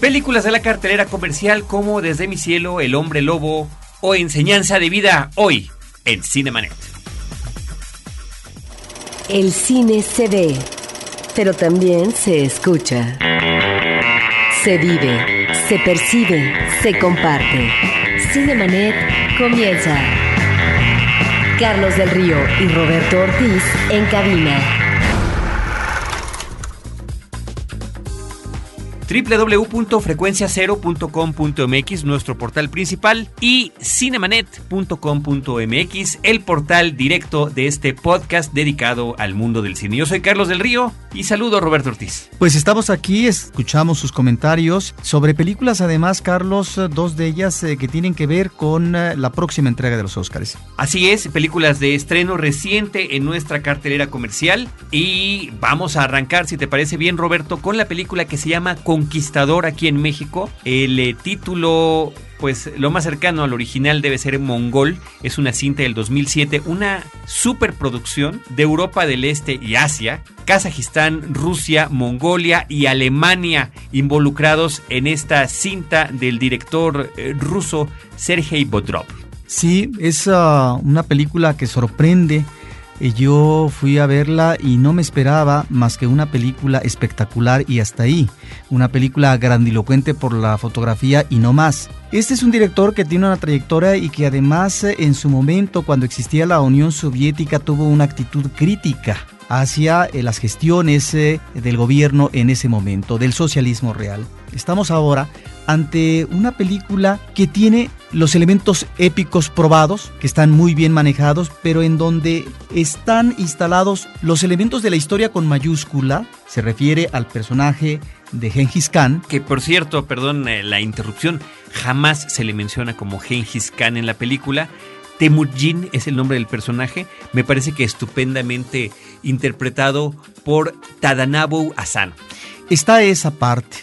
Películas de la cartelera comercial como Desde mi cielo, El hombre lobo o Enseñanza de vida hoy en Cinemanet. El cine se ve, pero también se escucha. Se vive, se percibe, se comparte. Cinemanet comienza. Carlos del Río y Roberto Ortiz en cabina. www.frecuenciacero.com.mx, nuestro portal principal, y cinemanet.com.mx, el portal directo de este podcast dedicado al mundo del cine. Yo soy Carlos del Río y saludo a Roberto Ortiz. Pues estamos aquí, escuchamos sus comentarios sobre películas, además, Carlos, dos de ellas eh, que tienen que ver con eh, la próxima entrega de los Oscars. Así es, películas de estreno reciente en nuestra cartelera comercial y vamos a arrancar, si te parece bien, Roberto, con la película que se llama Conquistador aquí en México. El eh, título pues lo más cercano al original debe ser Mongol. Es una cinta del 2007, una superproducción de Europa del Este y Asia, Kazajistán, Rusia, Mongolia y Alemania involucrados en esta cinta del director eh, ruso Sergei Bodrov. Sí, es uh, una película que sorprende yo fui a verla y no me esperaba más que una película espectacular y hasta ahí. Una película grandilocuente por la fotografía y no más. Este es un director que tiene una trayectoria y que además eh, en su momento cuando existía la Unión Soviética tuvo una actitud crítica hacia eh, las gestiones eh, del gobierno en ese momento, del socialismo real. Estamos ahora ante una película que tiene los elementos épicos probados, que están muy bien manejados, pero en donde están instalados los elementos de la historia con mayúscula, se refiere al personaje de Genghis Khan. Que por cierto, perdón eh, la interrupción, jamás se le menciona como Genghis Khan en la película. Temujin es el nombre del personaje, me parece que estupendamente interpretado por Tadanabu Asano. Está esa parte,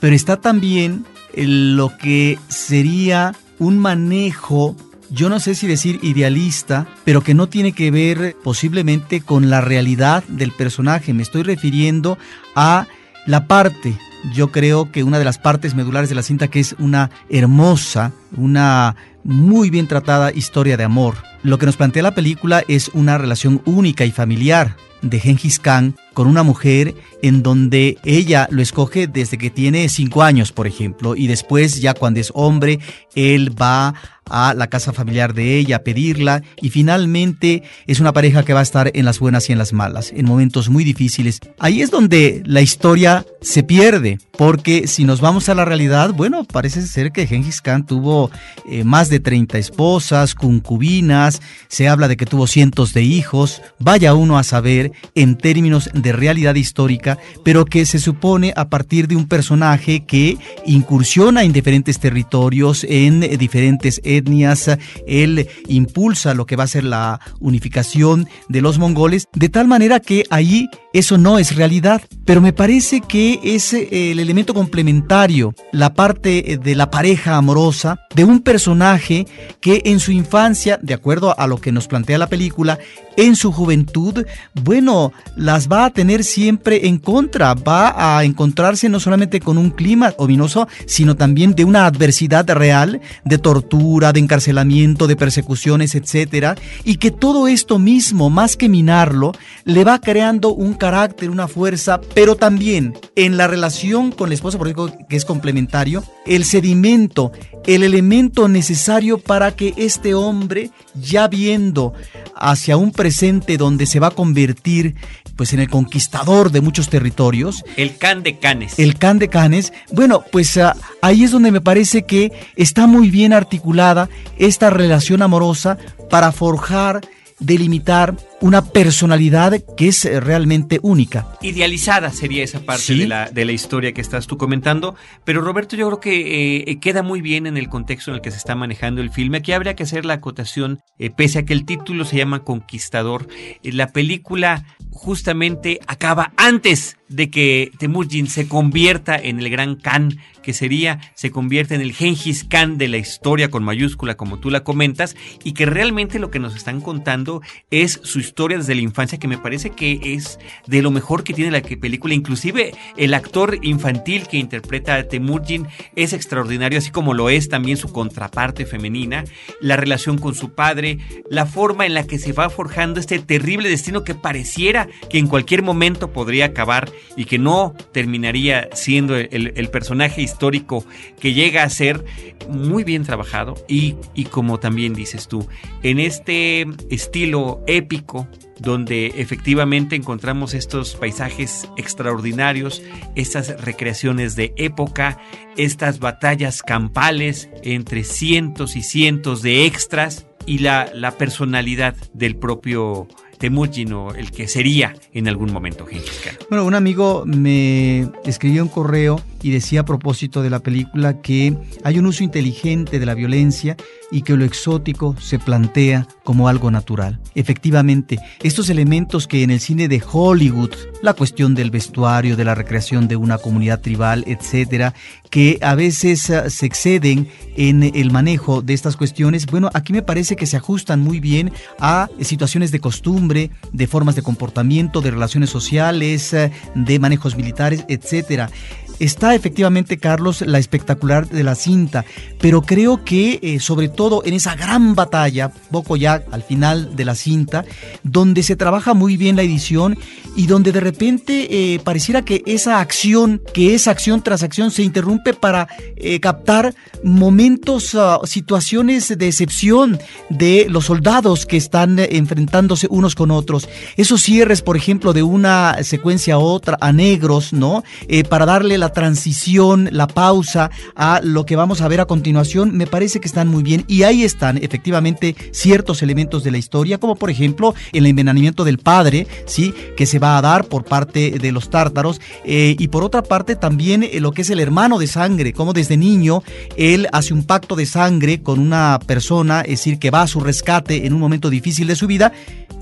pero está también lo que sería un manejo yo no sé si decir idealista, pero que no tiene que ver posiblemente con la realidad del personaje. Me estoy refiriendo a la parte, yo creo que una de las partes medulares de la cinta que es una hermosa, una muy bien tratada historia de amor. Lo que nos plantea la película es una relación única y familiar de Genghis Khan con una mujer en donde ella lo escoge desde que tiene cinco años, por ejemplo, y después ya cuando es hombre, él va a la casa familiar de ella a pedirla y finalmente es una pareja que va a estar en las buenas y en las malas, en momentos muy difíciles. Ahí es donde la historia se pierde, porque si nos vamos a la realidad, bueno, parece ser que Genghis Khan tuvo eh, más de 30 esposas, concubinas, se habla de que tuvo cientos de hijos, vaya uno a saber en términos de realidad histórica, pero que se supone a partir de un personaje que incursiona en diferentes territorios, en diferentes etnias, él impulsa lo que va a ser la unificación de los mongoles, de tal manera que ahí eso no es realidad, pero me parece que es eh, el elemento complementario, la parte eh, de la pareja amorosa de un personaje que en su infancia, de acuerdo a lo que nos plantea la película, en su juventud, bueno, las va a tener siempre en contra, va a encontrarse no solamente con un clima ominoso, sino también de una adversidad real, de tortura, de encarcelamiento, de persecuciones, etcétera, y que todo esto mismo, más que minarlo, le va creando un carácter, una fuerza, pero también en la relación con la esposa, por ejemplo, que es complementario, el sedimento, el elemento necesario para que este hombre, ya viendo hacia un presente donde se va a convertir pues en el conquistador de muchos territorios. El can de canes. El can de canes. Bueno, pues ah, ahí es donde me parece que está muy bien articulada esta relación amorosa para forjar delimitar una personalidad que es eh, realmente única. Idealizada sería esa parte de, la, de la historia que estás tú comentando, pero Roberto yo creo que eh, queda muy bien en el contexto en el que se está manejando el filme. Aquí habría que hacer la acotación, eh, pese a que el título se llama Conquistador, la película justamente acaba antes de que Temujin se convierta en el gran Khan que sería, se convierte en el Genghis Khan de la historia con mayúscula como tú la comentas y que realmente lo que nos están contando es su historia desde la infancia que me parece que es de lo mejor que tiene la película. Inclusive el actor infantil que interpreta a Temujin es extraordinario, así como lo es también su contraparte femenina, la relación con su padre, la forma en la que se va forjando este terrible destino que pareciera que en cualquier momento podría acabar y que no terminaría siendo el, el personaje histórico que llega a ser muy bien trabajado y, y como también dices tú, en este estilo épico donde efectivamente encontramos estos paisajes extraordinarios, estas recreaciones de época, estas batallas campales entre cientos y cientos de extras y la, personalidad del propio Temujin o el que sería en algún momento Genghis Khan. Bueno, un amigo me escribió un correo y decía a propósito de la película que hay un uso inteligente de la violencia y que lo exótico se plantea como algo natural. Efectivamente, estos elementos que en el cine de Hollywood, la cuestión del vestuario, de la recreación de una comunidad tribal, etcétera, que a veces ah, se exceden en el manejo de estas cuestiones, bueno, aquí me parece que se ajustan muy bien a situaciones de costumbre, de formas de comportamiento, de relaciones sociales, ah, de manejos militares, etcétera está efectivamente, Carlos, la espectacular de la cinta, pero creo que eh, sobre todo en esa gran batalla, poco ya al final de la cinta, donde se trabaja muy bien la edición y donde de repente eh, pareciera que esa acción, que es acción tras acción, se interrumpe para eh, captar momentos, ah, situaciones de excepción de los soldados que están enfrentándose unos con otros. Esos cierres, por ejemplo, de una secuencia a otra, a negros, ¿no? para darle la transición, la pausa a lo que vamos a ver a continuación, me parece que están muy bien. Y ahí están efectivamente ciertos elementos de la historia, como por ejemplo el envenenamiento del padre, ¿sí? que se va a dar por parte de los tártaros. Eh, y por otra parte también eh, lo que es el hermano de sangre, como desde niño él hace un pacto de sangre con una persona, es decir, que va a su rescate en un momento difícil de su vida.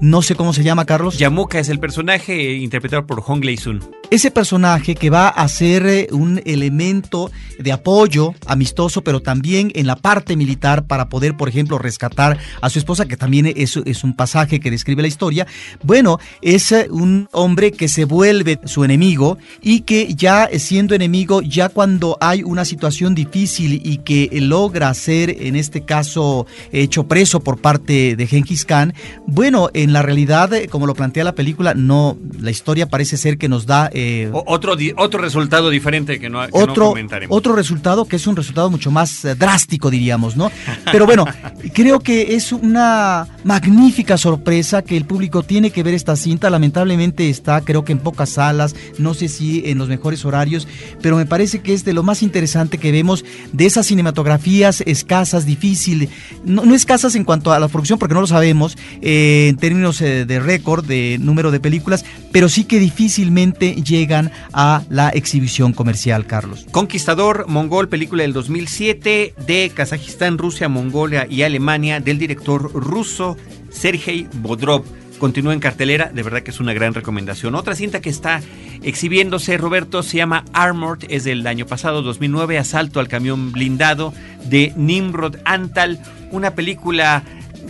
No sé cómo se llama, Carlos. Yamuka es el personaje interpretado por Hong Lei-sun. Ese personaje que va a ser un elemento de apoyo amistoso, pero también en la parte militar para poder, por ejemplo, rescatar a su esposa, que también es, un pasaje que describe la historia. Bueno, es eh, un hombre que se vuelve su enemigo y que ya siendo enemigo, ya cuando hay una situación difícil y que logra ser, en este caso, hecho preso por parte de Genghis Khan, bueno, en la realidad, eh, como lo plantea la película, no, la historia parece ser que nos da... Eh, otro, otro resultado diferente que no, otro, Otro resultado que es un resultado mucho más eh, drástico, diríamos, ¿no? Pero bueno, creo que es una magnífica sorpresa que el público tiene que ver esta cinta. Lamentablemente está, creo que en pocas salas, no sé si en los mejores horarios, pero me parece que es de lo más interesante que vemos de esas cinematografías escasas, difíciles, no, no escasas en cuanto a la producción, porque no lo sabemos, eh, en términos eh, de récord, de número de películas, pero sí que difícilmente llegan a la exhibición comercial, Carlos. Conquistador mongol, película del 2007 de Kazajistán, Rusia, Mongolia y Alemania del director ruso Sergei Bodrov. Continúa en cartelera, de verdad que es una gran recomendación. Otra cinta que está exhibiéndose, Roberto, se llama Armored, es del año pasado, 2009, Asalto al camión blindado de Nimrod Antal, una película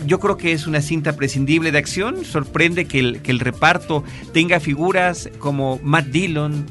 yo creo que es una cinta prescindible de acción. Sorprende que el, que el reparto tenga figuras como Matt Dillon,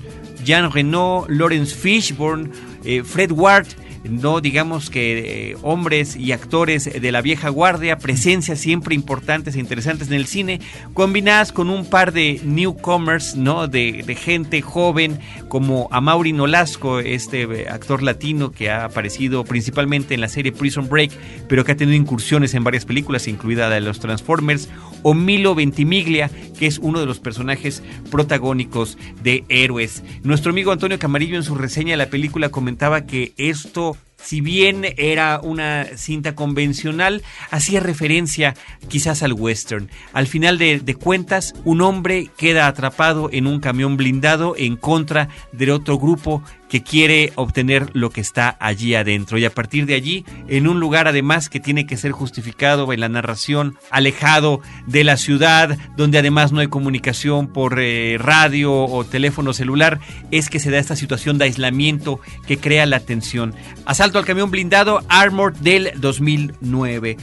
Jean Renault, Lawrence Fishburne, eh, Fred Ward, no digamos que eh, hombres y actores de la vieja guardia, presencias siempre importantes e interesantes en el cine, combinadas con un par de newcomers, ¿no? De, gente joven como Amaury Nolasco, este eh, actor latino que ha aparecido principalmente en la serie Prison Break, pero que ha tenido incursiones en varias películas, incluida la de los Transformers, o Milo Ventimiglia, que es uno de los personajes protagónicos de Héroes. Nuestro amigo Antonio Camarillo en su reseña de la película comentaba que esto si bien era una cinta convencional, hacía referencia quizás al western. Al final de, cuentas, un hombre queda atrapado en un camión blindado en contra de otro grupo que quiere obtener lo que está allí adentro. Y a partir de allí, en un lugar además que tiene que ser justificado en la narración, alejado de la ciudad, donde además no hay comunicación por eh, radio o teléfono celular, es que se da esta situación de aislamiento que crea la tensión. Asalto al camión blindado Armored del 2009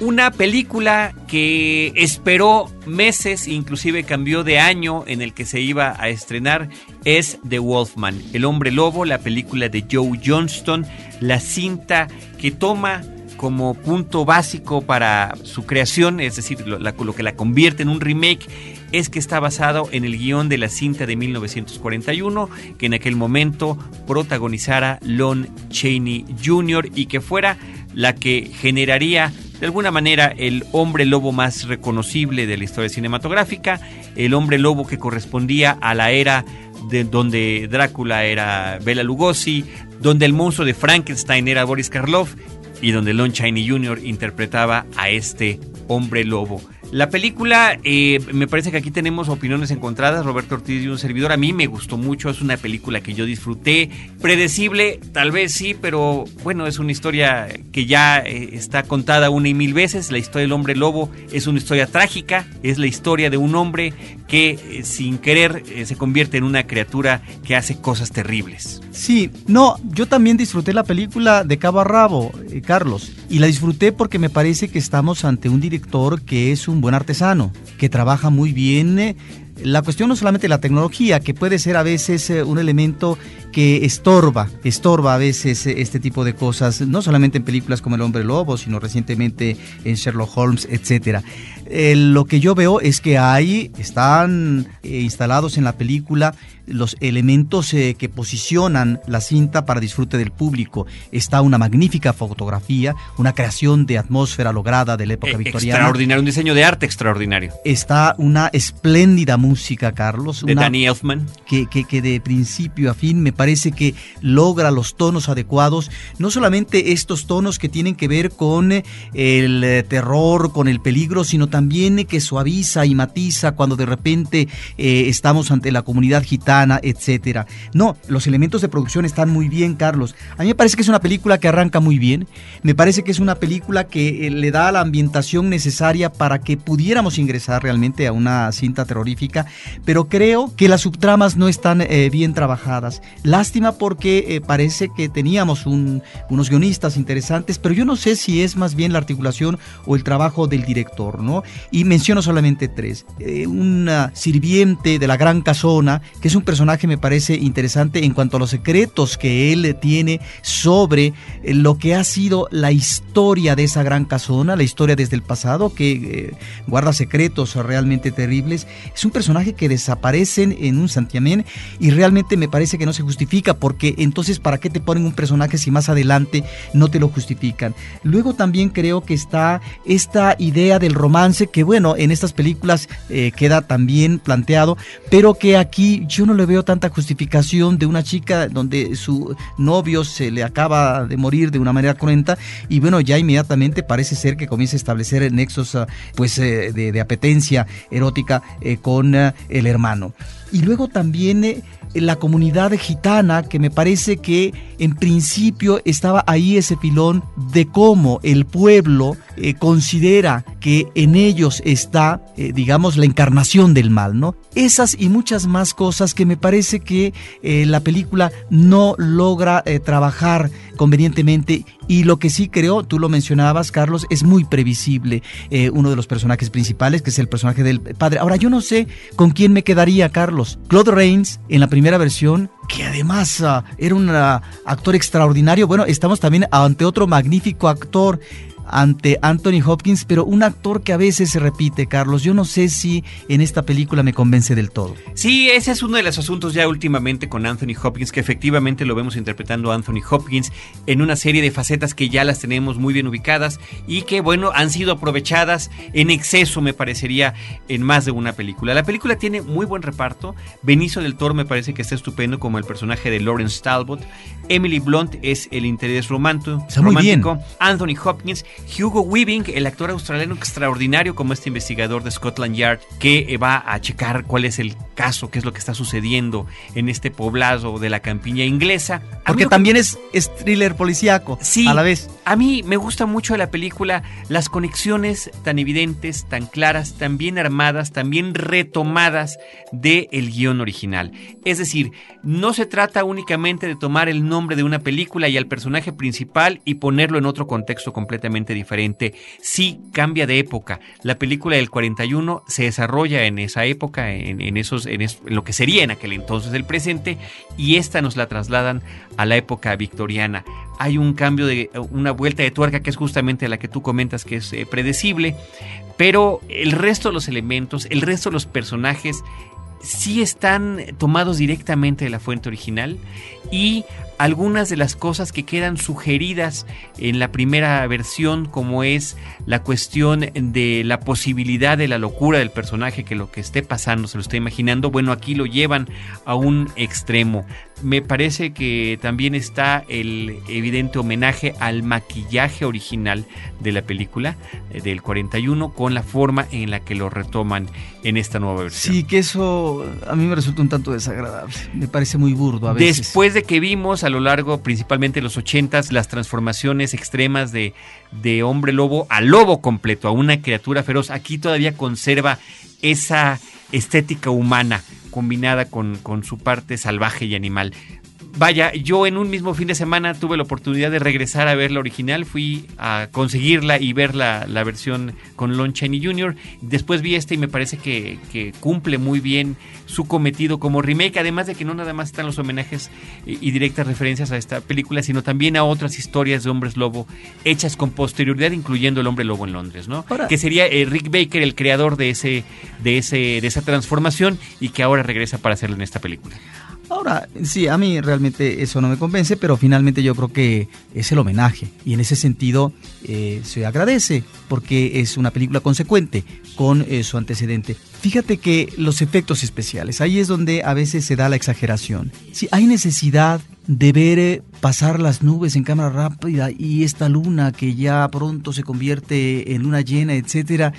Una película que esperó meses, inclusive cambió de año en el que se iba a estrenar, es The Wolfman, El hombre lobo, la película de Joe Johnston, la cinta que toma como punto básico para su creación, es decir, lo, que la convierte en un remake, es que está basado en el guion de la cinta de 1941, que en aquel momento protagonizara Lon Chaney Jr. y que fuera la que generaría de alguna manera el hombre lobo más reconocible de la historia cinematográfica, el hombre lobo que correspondía a la era de donde Drácula era Bela Lugosi, donde el monstruo de Frankenstein era Boris Karloff y donde Lon Chaney Jr. interpretaba a este hombre lobo. La película, eh, me parece que aquí tenemos opiniones encontradas. Roberto Ortiz y un servidor. A mí me gustó mucho. Es una película que yo disfruté. Predecible, tal vez sí, pero bueno, es una historia que ya eh, está contada una y mil veces. La historia del hombre lobo es una historia trágica. Es la historia de un hombre que eh, sin querer se convierte en una criatura que hace cosas terribles. Sí, no, yo también disfruté la película de cabo a rabo, Carlos. Y la disfruté porque me parece que estamos ante un director que es un buen artesano, que trabaja muy bien. Eh, la cuestión no solamente la tecnología, que puede ser a veces eh, un elemento que estorba, estorba a veces eh, este tipo de cosas, no solamente en películas como El hombre lobo, sino recientemente en Sherlock Holmes, etcétera. lo que yo veo es que ahí están instalados en la película los elementos eh, que posicionan la cinta para disfrute del público. Está una magnífica fotografía, una creación de atmósfera lograda de la época eh, victoriana. Extraordinario, un diseño de arte extraordinario. Está una espléndida música, Carlos. De Danny Elfman. Que, que, que de principio a fin me parece que logra los tonos adecuados. No solamente estos tonos que tienen que ver con eh, el terror, con el peligro, sino también que suaviza y matiza cuando de repente estamos ante la comunidad gitana etcétera. No, los elementos de producción están muy bien, Carlos. A mí me parece que es una película que arranca muy bien. Me parece que es una película que eh, le da la ambientación necesaria para que pudiéramos ingresar realmente a una cinta terrorífica, pero creo que las subtramas no están eh, bien trabajadas. Lástima porque eh, parece que teníamos unos guionistas interesantes, pero yo no sé si es más bien la articulación o el trabajo del director, ¿no? Y menciono solamente tres. una sirviente de la Gran Casona, que es un personaje me parece interesante en cuanto a los secretos que él tiene sobre eh, lo que ha sido la historia de esa gran casona, la historia desde el pasado, que eh, guarda secretos realmente terribles. Es un personaje que desaparece en un santiamén y realmente me parece que no se justifica porque entonces ¿para qué te ponen un personaje si más adelante no te lo justifican? Luego también creo que está esta idea del romance que bueno, en estas películas eh, queda también planteado, pero que aquí yo no le veo tanta justificación de una chica donde su novio se le acaba de morir de una manera cruenta y bueno, ya inmediatamente parece ser que comienza a establecer nexos ah, pues eh, de, apetencia erótica eh, con el hermano. Y luego también la comunidad gitana, que me parece que en principio estaba ahí ese pilón de cómo el pueblo eh, considera que en ellos está, eh, digamos, la encarnación del mal, ¿no? Esas y muchas más cosas que me parece que eh, la película no logra trabajar convenientemente y lo que sí creo, tú lo mencionabas, Carlos, es muy previsible uno de los personajes principales, que es el personaje del padre. Ahora, yo no sé con quién me quedaría, Carlos. Claude Rains, en la primera versión, que además ah, era un ah, actor extraordinario. Bueno, estamos también ante otro magnífico actor ante Anthony Hopkins, pero un actor que a veces se repite, Carlos. Yo no sé si en esta película me convence del todo. Sí, ese es uno de los asuntos ya últimamente con Anthony Hopkins, que efectivamente lo vemos interpretando a Anthony Hopkins en una serie de facetas que ya las tenemos muy bien ubicadas y que, bueno, han sido aprovechadas en exceso, me parecería, en más de una película. La película tiene muy buen reparto. Benicio del Toro me parece que está estupendo como el personaje de Lawrence Talbot. Emily Blunt es el interés romántico. romántico. Anthony Hopkins Hugo Weaving, el actor australiano extraordinario como este investigador de Scotland Yard que eh, va a checar cuál es el caso, qué es lo que está sucediendo en este poblado de la campiña inglesa. Porque también es, thriller policíaco sí, a la vez. A mí me gusta mucho de la película las conexiones tan evidentes, tan claras, tan bien armadas, tan bien retomadas del el guion original. Es decir, no se trata únicamente de tomar el nombre de una película y al personaje principal y ponerlo en otro contexto completamente diferente. Sí cambia de época. La película del 41 se desarrolla en esa época, en, esos, en, lo que sería en aquel entonces el presente, y esta nos la trasladan a la época victoriana. Hay un cambio de una vuelta de tuerca que es justamente la que tú comentas que es eh, predecible, pero el resto de los elementos, el resto de los personajes sí están tomados directamente de la fuente original y algunas de las cosas que quedan sugeridas en la primera versión, como es la cuestión de la posibilidad de la locura del personaje, que lo que esté pasando se lo esté imaginando, bueno, aquí lo llevan a un extremo. Me parece que también está el evidente homenaje al maquillaje original de la película eh, del 41 con la forma en la que lo retoman en esta nueva versión. Sí, que eso a mí me resulta un tanto desagradable. Me parece muy burdo a veces. Después de que vimos a lo largo, principalmente en los 80 las transformaciones extremas de, de hombre lobo a lobo completo, a una criatura feroz, aquí todavía conserva esa estética humana combinada con, con su parte salvaje y animal. Vaya, yo en un mismo fin de semana tuve la oportunidad de regresar a ver la original, fui a conseguirla y ver la, versión con Lon Chaney Jr. Después vi esta y me parece que, cumple muy bien su cometido como remake, además de que no nada más están los homenajes y, directas referencias a esta película, sino también a otras historias de hombres lobo hechas con posterioridad, incluyendo el hombre lobo en Londres, ¿no? que sería eh, Rick Baker el creador de ese, de ese, de esa transformación y que ahora regresa para hacerlo en esta película. Ahora, sí, a mí realmente eso no me convence, pero finalmente yo creo que es el homenaje y en ese sentido eh, se agradece porque es una película consecuente con eh, su antecedente. Fíjate que los efectos especiales, ahí es donde a veces se da la exageración. Si hay necesidad de ver eh, pasar las nubes en cámara rápida y esta luna que ya pronto se convierte en luna llena, etcétera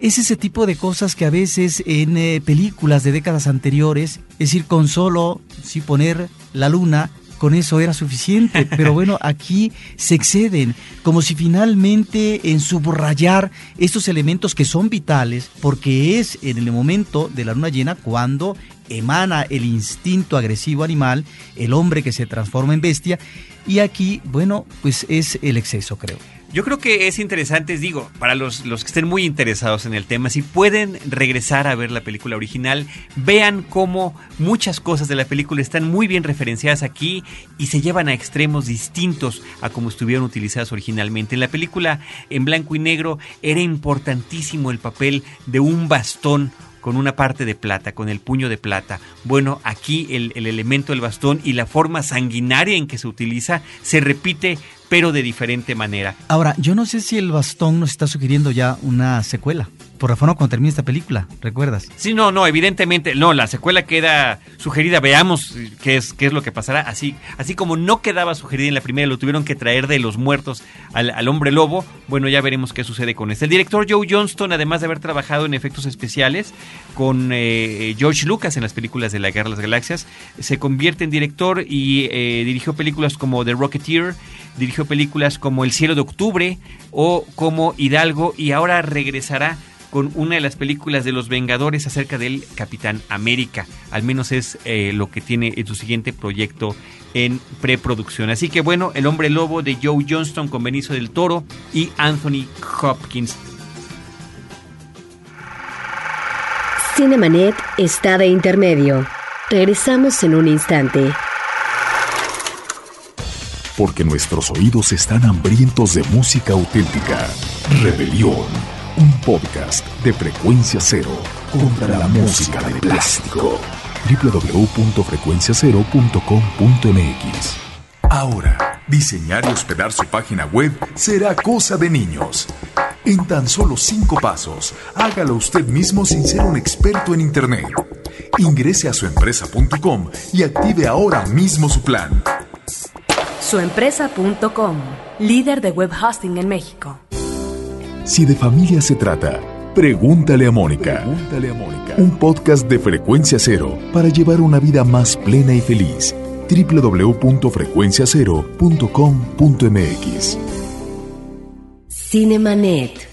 es ese tipo de cosas que a veces en eh, películas de décadas anteriores, es decir, con solo si poner la luna, con eso era suficiente. Pero bueno, aquí se exceden, como si finalmente en subrayar estos elementos que son vitales, porque es en el momento de la luna llena cuando emana el instinto agresivo animal, el hombre que se transforma en bestia, y aquí, bueno, pues es el exceso, creo. Yo creo que es interesante, digo, para los, los, que estén muy interesados en el tema, si pueden regresar a ver la película original, vean cómo muchas cosas de la película están muy bien referenciadas aquí y se llevan a extremos distintos a como estuvieron utilizadas originalmente. En la película en blanco y negro era importantísimo el papel de un bastón con una parte de plata, con el puño de plata. Bueno, aquí el, el, elemento del bastón y la forma sanguinaria en que se utiliza se repite pero de diferente manera. Ahora, yo no sé si el bastón nos está sugiriendo ya una secuela por forma cuando termine esta película, ¿recuerdas? Sí, no, no, evidentemente, no, la secuela queda sugerida, veamos qué es, qué es lo que pasará, así, así como no quedaba sugerida en la primera, lo tuvieron que traer de los muertos al, hombre lobo, bueno, ya veremos qué sucede con este. El director Joe Johnston, además de haber trabajado en efectos especiales con eh, George Lucas en las películas de la Guerra de las Galaxias, se convierte en director y eh, dirigió películas como The Rocketeer, dirigió películas como El cielo de octubre o como Hidalgo y ahora regresará con una de las películas de los Vengadores acerca del Capitán América. Al menos es eh, lo que tiene en su siguiente proyecto en preproducción. Así que bueno, El Hombre Lobo de Joe Johnston con Benicio del Toro y Anthony Hopkins. Cinemanet está de intermedio. Regresamos en un instante. Porque nuestros oídos están hambrientos de música auténtica. Rebelión un podcast de frecuencia cero contra la música de plástico. www.frecuenciacero.com.mx Ahora, diseñar y hospedar su página web será cosa de niños. En tan solo cinco pasos, hágalo usted mismo sin ser un experto en Internet. Ingrese a suempresa.com y active ahora mismo su plan. Suempresa.com, líder de web hosting en México. Si de familia se trata, pregúntale a Mónica. Pregúntale a Mónica. Un podcast de frecuencia cero para llevar una vida más plena y feliz. www.frecuenciacero.com.mx Cinemanet.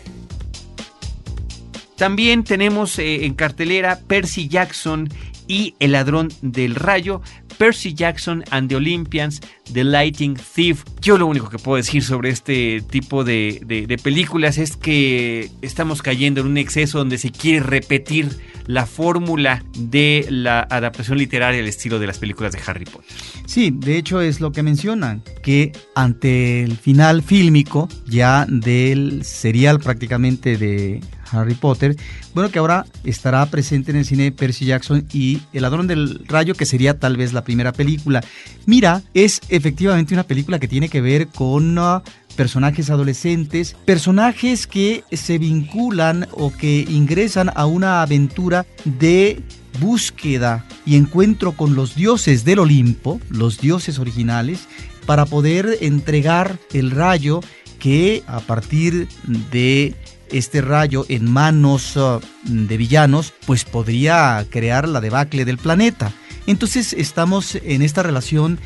También tenemos eh, en cartelera Percy Jackson y El ladrón del rayo, Percy Jackson and the Olympians, The Lighting Thief. Yo lo único que puedo decir sobre este tipo de, películas es que estamos cayendo en un exceso donde se quiere repetir la fórmula de la adaptación literaria al estilo de las películas de Harry Potter. Sí, de hecho es lo que mencionan, que ante el final fílmico ya del serial prácticamente de Harry Potter, bueno que ahora estará presente en el cine Percy Jackson y El ladrón del rayo, que sería tal vez la primera película. Mira, es efectivamente una película que tiene que ver con... Uh, personajes adolescentes, personajes que se vinculan o que ingresan a una aventura de búsqueda y encuentro con los dioses del Olimpo, los dioses originales, para poder entregar el rayo que a partir de este rayo en manos uh, de villanos, pues podría crear la debacle del planeta. Entonces estamos en esta relación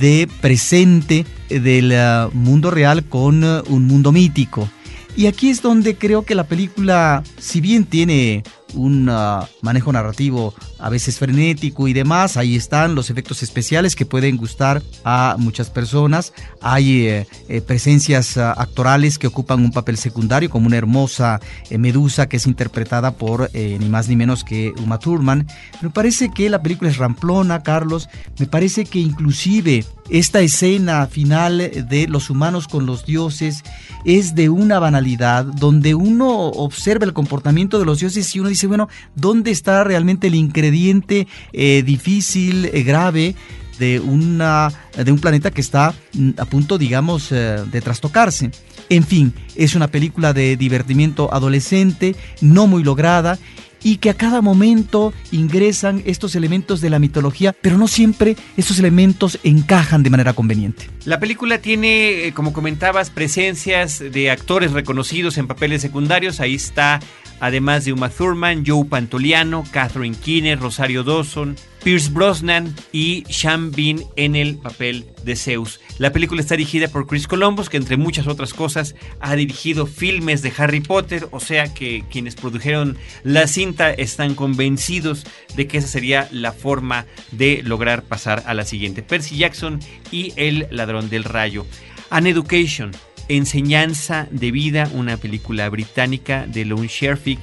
de presente del uh, mundo real con uh, un mundo mítico. Y aquí es donde creo que la película, si bien tiene un ah, manejo narrativo a veces frenético y demás. Ahí están los efectos especiales que pueden gustar a muchas personas. Hay eh, eh, presencias ah, actorales que ocupan un papel secundario, como una hermosa eh, Medusa que es interpretada por ni más ni menos que Uma Thurman. Me parece que la película es ramplona, Carlos. Me parece que inclusive esta escena final de los humanos con los dioses es de una banalidad, donde uno observa el comportamiento de los dioses y uno dice, bueno, ¿dónde está realmente el ingrediente eh, difícil, eh, grave? De, una, de un planeta que está mm, a punto, digamos, eh, de trastocarse. En fin, es una película de divertimiento adolescente, no muy lograda y que a cada momento ingresan estos elementos de la mitología, pero no siempre estos elementos encajan de manera conveniente. La película tiene, como comentabas, presencias de actores reconocidos en papeles secundarios. Ahí está, además de Uma Thurman, Joe Pantoliano, Catherine Keener, Rosario Dawson, Pierce Brosnan y Sean Bean en el papel de Zeus. La película está dirigida por Chris Columbus, que entre muchas otras cosas ha dirigido filmes de Harry Potter, o sea que quienes produjeron la cinta están convencidos de que esa sería la forma de lograr pasar a la siguiente. Percy Jackson y El ladrón del rayo. An Education, Enseñanza de vida, una película británica de Lone Sherfick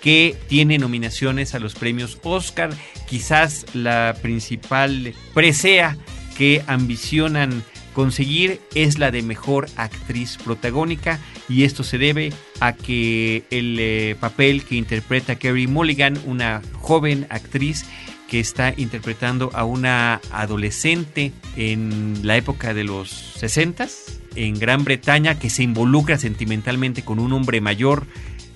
que tiene nominaciones a los premios Oscar, quizás la principal presea que ambicionan conseguir es la de mejor actriz protagónica y esto se debe a que el eh, papel que interpreta Kerry Mulligan, una joven actriz que está interpretando a una adolescente en la época de los 60 en Gran Bretaña que se involucra sentimentalmente con un hombre mayor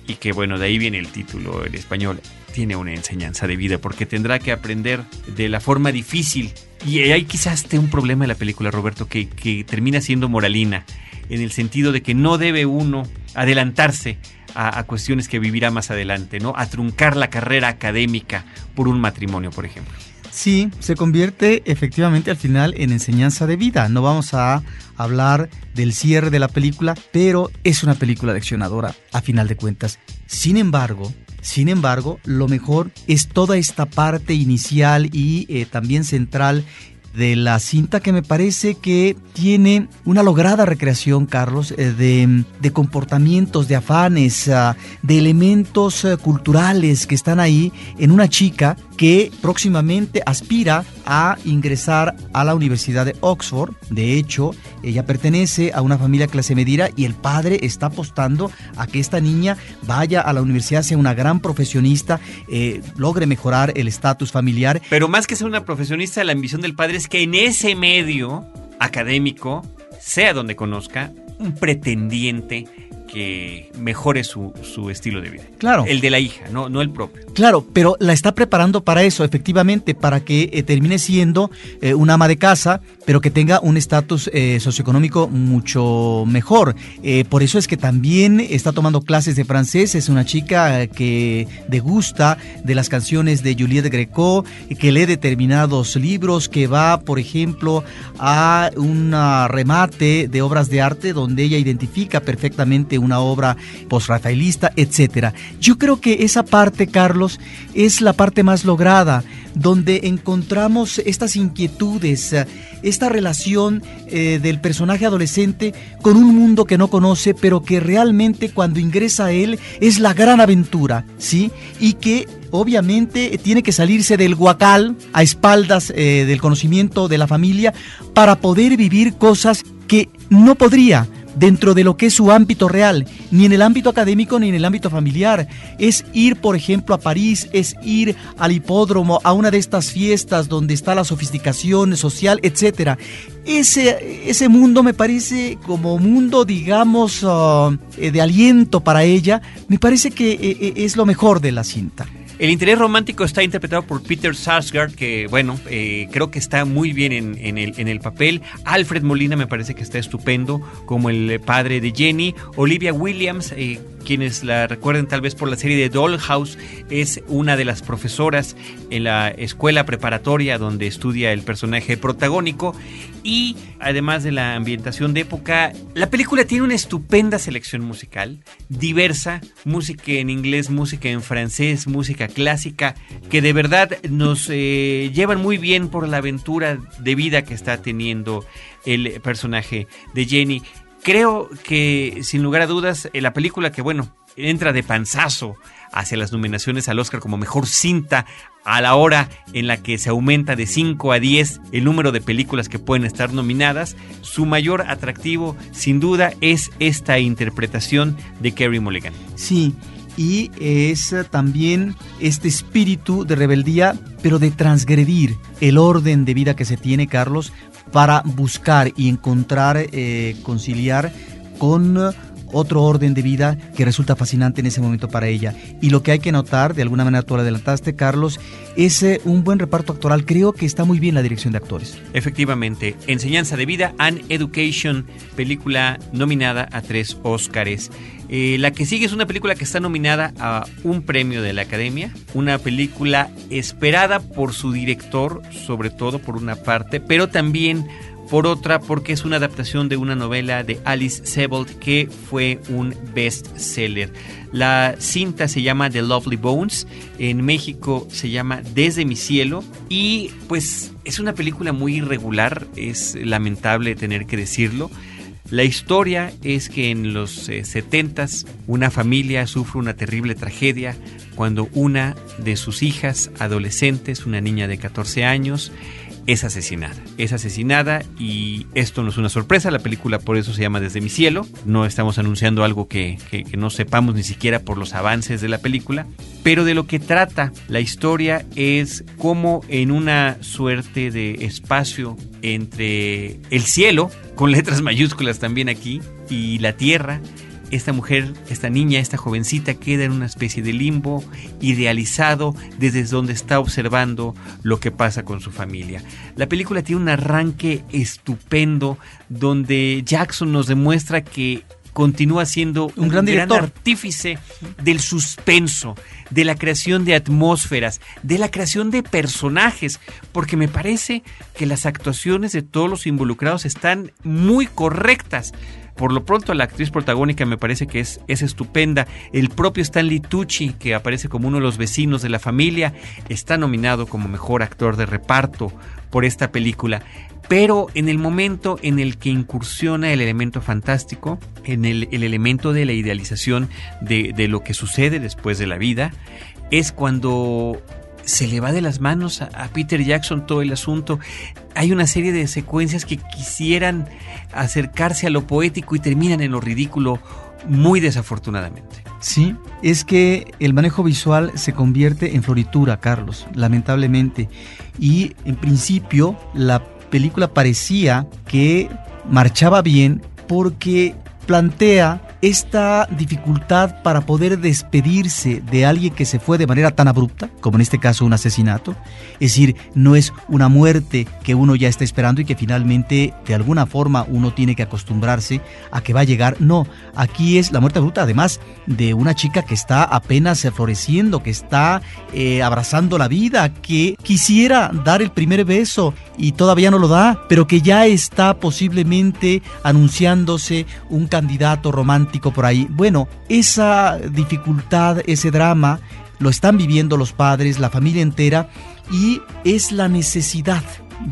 y que bueno, de ahí viene el título en español, tiene una enseñanza de vida porque tendrá que aprender de la forma difícil. Y hay quizás esté un problema en la película, Roberto, que, que termina siendo moralina, en el sentido de que no debe uno adelantarse a, a, cuestiones que vivirá más adelante, ¿no? A truncar la carrera académica por un matrimonio, por ejemplo. Sí, se convierte efectivamente al final en enseñanza de vida. No vamos a hablar del cierre de la película, pero es una película leccionadora a final de cuentas. Sin embargo, sin embargo, lo mejor es toda esta parte inicial y eh, también central de la cinta que me parece que tiene una lograda recreación, Carlos, eh, de, comportamientos, de afanes, ah, de elementos eh, culturales que están ahí en una chica que próximamente aspira a ingresar a la Universidad de Oxford. De hecho, ella pertenece a una familia clase medida y el padre está apostando a que esta niña vaya a la universidad, sea una gran profesionista, eh, logre mejorar el estatus familiar. Pero más que ser una profesionista, la ambición del padre es que en ese medio académico, sea donde conozca, un pretendiente que mejore su, su, estilo de vida. Claro. El de la hija, no, no el propio. Claro, pero la está preparando para eso, efectivamente, para que eh, termine siendo eh, una ama de casa, pero que tenga un estatus eh, socioeconómico mucho mejor. Por eso es que también está tomando clases de francés, es una chica que degusta de las canciones de Juliette Greco, que lee determinados libros, que va, por ejemplo, a un remate de obras de arte donde ella identifica perfectamente una obra post-rafaelista, etc. Yo creo que esa parte, Carlos, es la parte más lograda, donde encontramos estas inquietudes, esta relación eh, del personaje adolescente con un mundo que no conoce, pero que realmente cuando ingresa a él es la gran aventura, ¿sí? Y que obviamente tiene que salirse del guacal a espaldas eh, del conocimiento de la familia para poder vivir cosas que no podría dentro de lo que es su ámbito real, ni en el ámbito académico ni en el ámbito familiar. Es ir, por ejemplo, a París, es ir al hipódromo, a una de estas fiestas donde está la sofisticación social, etc. Ese, ese mundo me parece como mundo, digamos, uh, eh, de aliento para ella, me parece que eh, eh, es lo mejor de la cinta. El interés romántico está interpretado por Peter Sarsgaard, que bueno, eh, creo que está muy bien en, el, papel. Alfred Molina me parece que está estupendo como el padre de Jenny. Olivia Williams, eh, quienes la recuerden tal vez por la serie de Dollhouse, es una de las profesoras en la escuela preparatoria donde estudia el personaje protagónico y además de la ambientación de época, la película tiene una estupenda selección musical, diversa, música en inglés, música en francés, música clásica, que de verdad nos eh, llevan muy bien por la aventura de vida que está teniendo el personaje de Jenny. Creo que, sin lugar a dudas, la película que, bueno, entra de panzazo hacia las nominaciones al Oscar como mejor cinta a la hora en la que se aumenta de 5 a 10 el número de películas que pueden estar nominadas, su mayor atractivo sin duda es esta interpretación de Kerry Mulligan. Sí, y es también este espíritu de rebeldía, pero de transgredir el orden de vida que se tiene, Carlos, para buscar y encontrar, eh, conciliar con otro orden de vida que resulta fascinante en ese momento para ella. Y lo que hay que notar, de alguna manera tú lo adelantaste, Carlos, es eh, un buen reparto actoral. Creo que está muy bien la dirección de actores. Efectivamente, Enseñanza de Vida and Education, película nominada a tres Óscares. Eh, la que sigue es una película que está nominada a un premio de la Academia, una película esperada por su director, sobre todo por una parte, pero también por otra porque es una adaptación de una novela de Alice Sebold que fue un bestseller. La cinta se llama The Lovely Bones, en México se llama Desde mi cielo y pues es una película muy irregular, es lamentable tener que decirlo. La historia es que en los 70s eh, una familia sufre una terrible tragedia cuando una de sus hijas adolescentes, una niña de 14 años, es asesinada. Es asesinada y esto no es una sorpresa, la película por eso se llama Desde mi cielo, no estamos anunciando algo que, no sepamos ni siquiera por los avances de la película, pero de lo que trata la historia es cómo en una suerte de espacio entre el cielo, con letras mayúsculas también aquí, y la tierra, esta mujer, esta niña, esta jovencita queda en una especie de limbo idealizado desde donde está observando lo que pasa con su familia. La película tiene un arranque estupendo donde Jackson nos demuestra que continúa siendo un, gran, director. artífice del suspenso, de la creación de atmósferas, de la creación de personajes, porque me parece que las actuaciones de todos los involucrados están muy correctas. Por lo pronto la actriz protagónica me parece que es, es estupenda. El propio Stanley Tucci, que aparece como uno de los vecinos de la familia, está nominado como mejor actor de reparto por esta película. Pero en el momento en el que incursiona el elemento fantástico, en el, elemento de la idealización de, de lo que sucede después de la vida, es cuando se le va de las manos a, Peter Jackson todo el asunto. Hay una serie de secuencias que quisieran acercarse a lo poético y terminan en lo ridículo muy desafortunadamente. Sí, es que el manejo visual se convierte en floritura, Carlos, lamentablemente. Y en principio la película parecía que marchaba bien porque plantea esta dificultad para poder despedirse de alguien que se fue de manera tan abrupta, como en este caso un asesinato, es decir, no es una muerte que uno ya está esperando y que finalmente de alguna forma uno tiene que acostumbrarse a que va a llegar, no, aquí es la muerte abrupta, además de una chica que está apenas floreciendo, que está eh, abrazando la vida, que quisiera dar el primer beso y todavía no lo da, pero que ya está posiblemente anunciándose un candidato romántico por ahí. Bueno, esa dificultad, ese drama, lo están viviendo los padres, la familia entera, y es la necesidad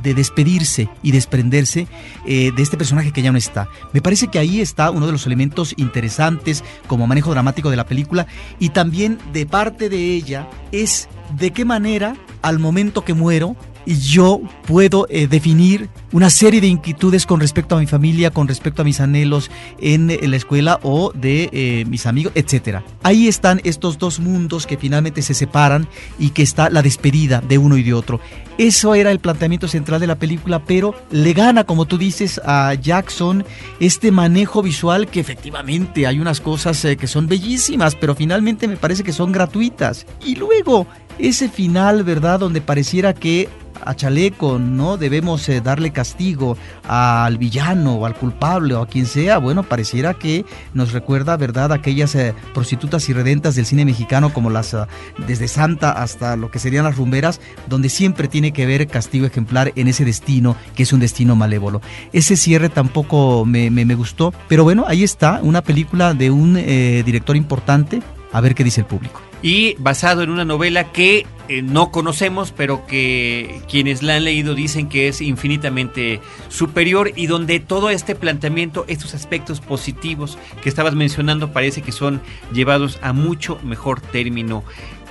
de despedirse y desprenderse eh, de este personaje que ya no está. Me parece que ahí está uno de los elementos interesantes como manejo dramático de la película y también de parte de ella es de qué manera al momento que muero yo puedo eh, definir una serie de inquietudes con respecto a mi familia, con respecto a mis anhelos en, la escuela o de eh, mis amigos, etcétera. Ahí están estos dos mundos que finalmente se separan y que está la despedida de uno y de otro. Eso era el planteamiento central de la película, pero le gana, como tú dices, a Jackson este manejo visual que efectivamente hay unas cosas eh, que son bellísimas, pero finalmente me parece que son gratuitas. Y luego ese final, ¿verdad? Donde pareciera que a Chaleco no debemos eh, darle castigo al villano o al culpable o a quien sea, bueno, pareciera que nos recuerda, ¿verdad?, aquellas eh, prostitutas irredentas del cine mexicano como las ah, desde Santa hasta lo que serían las rumberas, donde siempre tiene que haber castigo ejemplar en ese destino que es un destino malévolo. Ese cierre tampoco me, gustó, pero bueno, ahí está, una película de un eh, director importante, a ver qué dice el público y basado en una novela que eh, no conocemos, pero que quienes la han leído dicen que es infinitamente superior y donde todo este planteamiento, estos aspectos positivos que estabas mencionando parece que son llevados a mucho mejor término.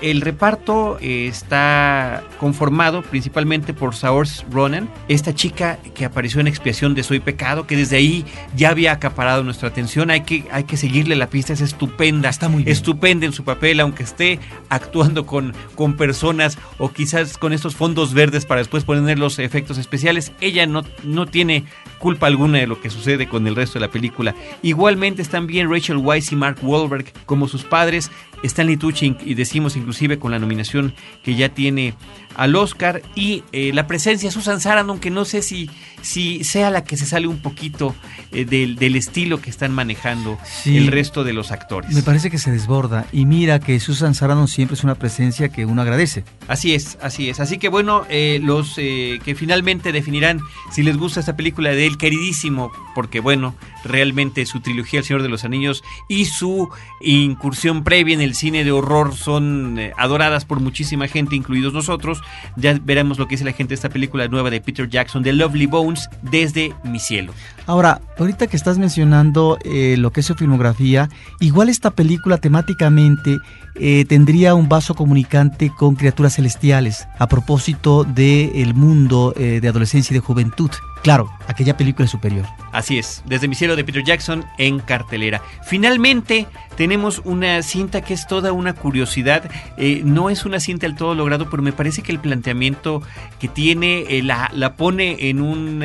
El reparto eh, está conformado principalmente por Saoirse Ronan, esta chica que apareció en Expiación de Soy Pecado, que desde ahí ya había acaparado nuestra atención. Hay que, hay que seguirle la pista, es estupenda. Está muy Estupenda en su papel, aunque esté actuando con, con personas o quizás con estos fondos verdes para después poner los efectos especiales. Ella no, no tiene culpa alguna de lo que sucede con el resto de la película. Igualmente están bien Rachel Weisz y Mark Wahlberg como sus padres. Stanley Tucci y decimos inclusive con la nominación que ya tiene al Oscar y eh, la presencia de Susan Sarandon que no sé si, si sea la que se sale un poquito eh, del, estilo que están manejando el resto de los actores. Me parece que se desborda y mira que Susan Sarandon siempre es una presencia que uno agradece. Así es, así es. Así que bueno, eh, los que finalmente definirán si les gusta esta película de él, queridísimo, porque bueno, realmente su trilogía El Señor de los Anillos y su incursión previa en el cine de horror son adoradas por muchísima gente, incluidos nosotros. Ya veremos lo que dice la gente de esta película nueva de Peter Jackson, The Lovely Bones, desde mi cielo. Ahora, ahorita que estás mencionando eh, lo que es su filmografía, igual esta película temáticamente eh, tendría un vaso comunicante con criaturas celestiales a propósito del mundo eh, de adolescencia y de juventud. Claro, aquella película superior. Así es, desde mi cielo de Peter Jackson en cartelera. Finalmente tenemos una cinta que es toda una curiosidad. Eh, no es una cinta del todo logrado, pero me parece que el planteamiento que tiene la, la, pone en un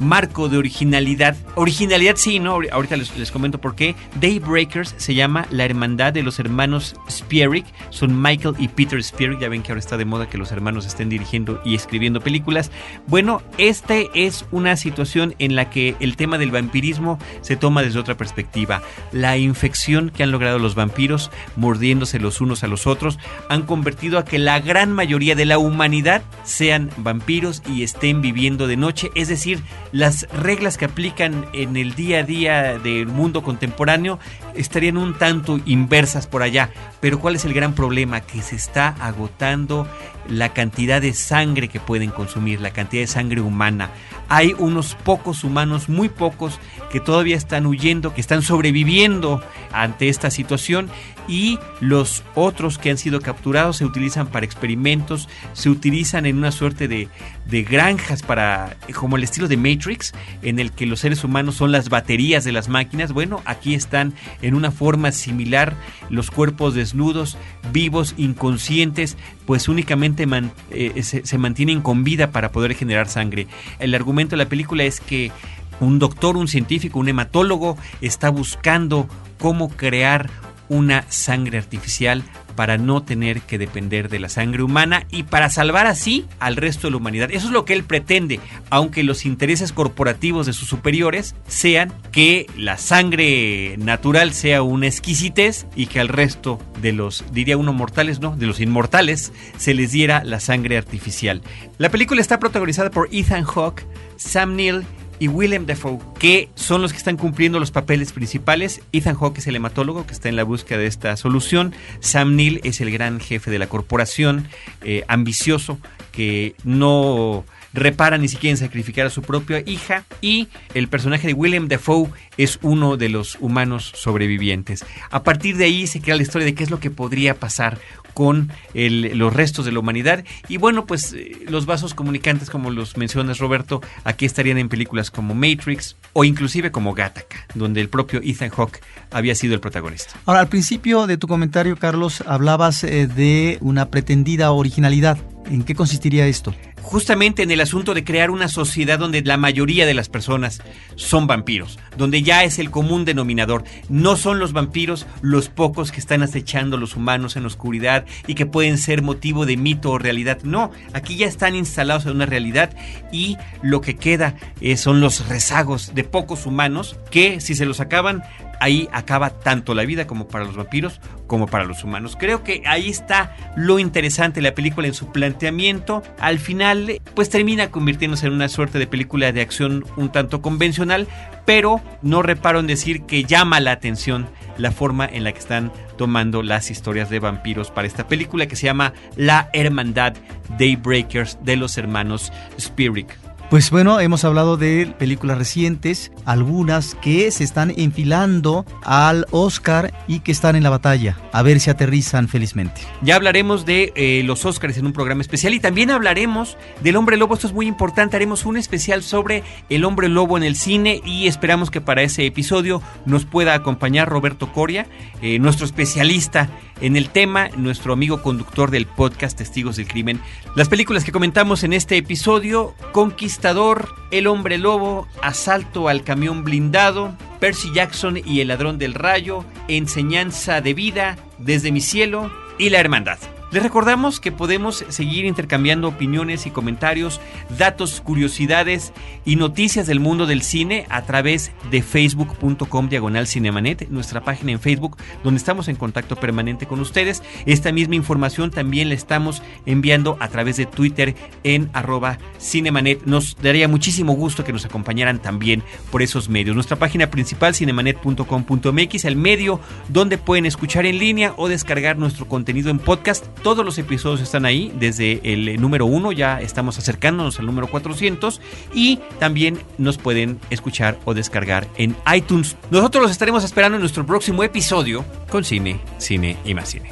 marco de originalidad. Originalidad sí, ¿no? Ahorita les, les comento por qué. Daybreakers se llama La Hermandad de los Hermanos Spierig, son Michael y Peter Spierig, ya ven que ahora está de moda que los hermanos estén dirigiendo y escribiendo películas. Bueno, esta es una situación en la que el tema del vampirismo se toma desde otra perspectiva. La infección que han logrado los vampiros, mordiéndose los unos a los otros, han convertido a que la gran mayoría de la humanidad sean vampiros y estén viviendo de noche, es decir, las reglas que aplican en el día a día del mundo contemporáneo estarían un tanto inversas por allá, pero ¿cuál es el gran problema? Que se está agotando la cantidad de sangre que pueden consumir, la cantidad de sangre humana. Hay unos pocos humanos, muy pocos, que todavía están huyendo, que están sobreviviendo ante esta situación y los otros que han sido capturados se utilizan para experimentos, se utilizan en una suerte de, de granjas para, como el estilo de Matrix, en el que los seres humanos son las baterías de las máquinas. Bueno, aquí están en una forma similar los cuerpos desnudos, vivos, inconscientes, pues únicamente eh, se, mantienen con vida para poder generar sangre. El argumento de la película es que un doctor, un científico, un hematólogo está buscando cómo crear una sangre artificial para no tener que depender de la sangre humana y para salvar así al resto de la humanidad. Eso es lo que él pretende, aunque los intereses corporativos de sus superiores sean que la sangre natural sea una exquisitez y que al resto de los, diría uno mortales, no, de los inmortales, se les diera la sangre artificial. La película está protagonizada por Ethan Hawke, Sam Neill y Willem Dafoe, que son los que están cumpliendo los papeles principales. Ethan Hawke es el hematólogo que está en la búsqueda de esta solución. Sam Neill es el gran jefe de la corporación, eh, ambicioso, que no repara ni siquiera en sacrificar a su propia hija y el personaje de William Dafoe es uno de los humanos sobrevivientes. A partir de ahí se crea la historia de qué es lo que podría pasar con los restos de la humanidad y bueno pues eh, los vasos comunicantes como los mencionas Roberto aquí estarían en películas como Matrix o inclusive como Gattaca donde el propio Ethan Hawke había sido el protagonista. Ahora al principio de tu comentario Carlos hablabas eh, de una pretendida originalidad. ¿En qué consistiría esto? justamente en el asunto de crear una sociedad donde la mayoría de las personas son vampiros, donde ya es el común denominador. No son los vampiros los pocos que están acechando a los humanos en la oscuridad y que pueden ser motivo de mito o realidad. No, aquí ya están instalados en una realidad y lo que queda eh, son los rezagos de pocos humanos que si se los acaban ahí acaba tanto la vida como para los vampiros como para los humanos. Creo que ahí está lo interesante de la película en su planteamiento. Al final, pues termina convirtiéndose en una suerte de película de acción un tanto convencional, pero no reparo en decir que llama la atención la forma en la que están tomando las historias de vampiros para esta película que se llama La Hermandad Daybreakers de los hermanos Spirit. Pues bueno, hemos hablado de películas recientes, algunas que se están enfilando al Oscar y que están en la batalla. A ver si aterrizan felizmente. Ya hablaremos de eh, los Oscars en un programa especial y también hablaremos del hombre lobo. Esto es muy importante. Haremos un especial sobre el hombre lobo en el cine y esperamos que para ese episodio nos pueda acompañar Roberto Coria, eh, nuestro especialista en el tema, nuestro amigo conductor del podcast Testigos del Crimen. Las películas que comentamos en este episodio, Conquistador, El hombre lobo, Asalto al camión blindado, Percy Jackson y el ladrón del rayo, Enseñanza de vida, Desde mi cielo y La Hermandad. Les recordamos que podemos seguir intercambiando opiniones y comentarios, datos, curiosidades y noticias del mundo del cine a través de facebook.com diagonal cinemanet, nuestra página en Facebook, donde estamos en contacto permanente con ustedes. Esta misma información también la estamos enviando a través de Twitter en arroba cinemanet. Nos daría muchísimo gusto que nos acompañaran también por esos medios. Nuestra página principal cinemanet.com.mx, el medio donde pueden escuchar en línea o descargar nuestro contenido en podcast todos los episodios están ahí, desde el número 1, ya estamos acercándonos al número 400 y también nos pueden escuchar o descargar en iTunes. Nosotros los estaremos esperando en nuestro próximo episodio con cine, cine y más cine.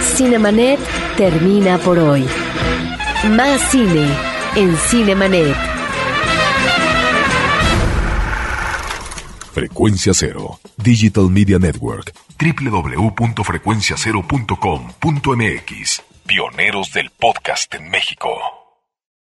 Cinemanet termina por hoy. Más cine en Cinemanet. Frecuencia Cero, Digital Media Network, www.frecuenciacero.com.mx. Pioneros del podcast en México.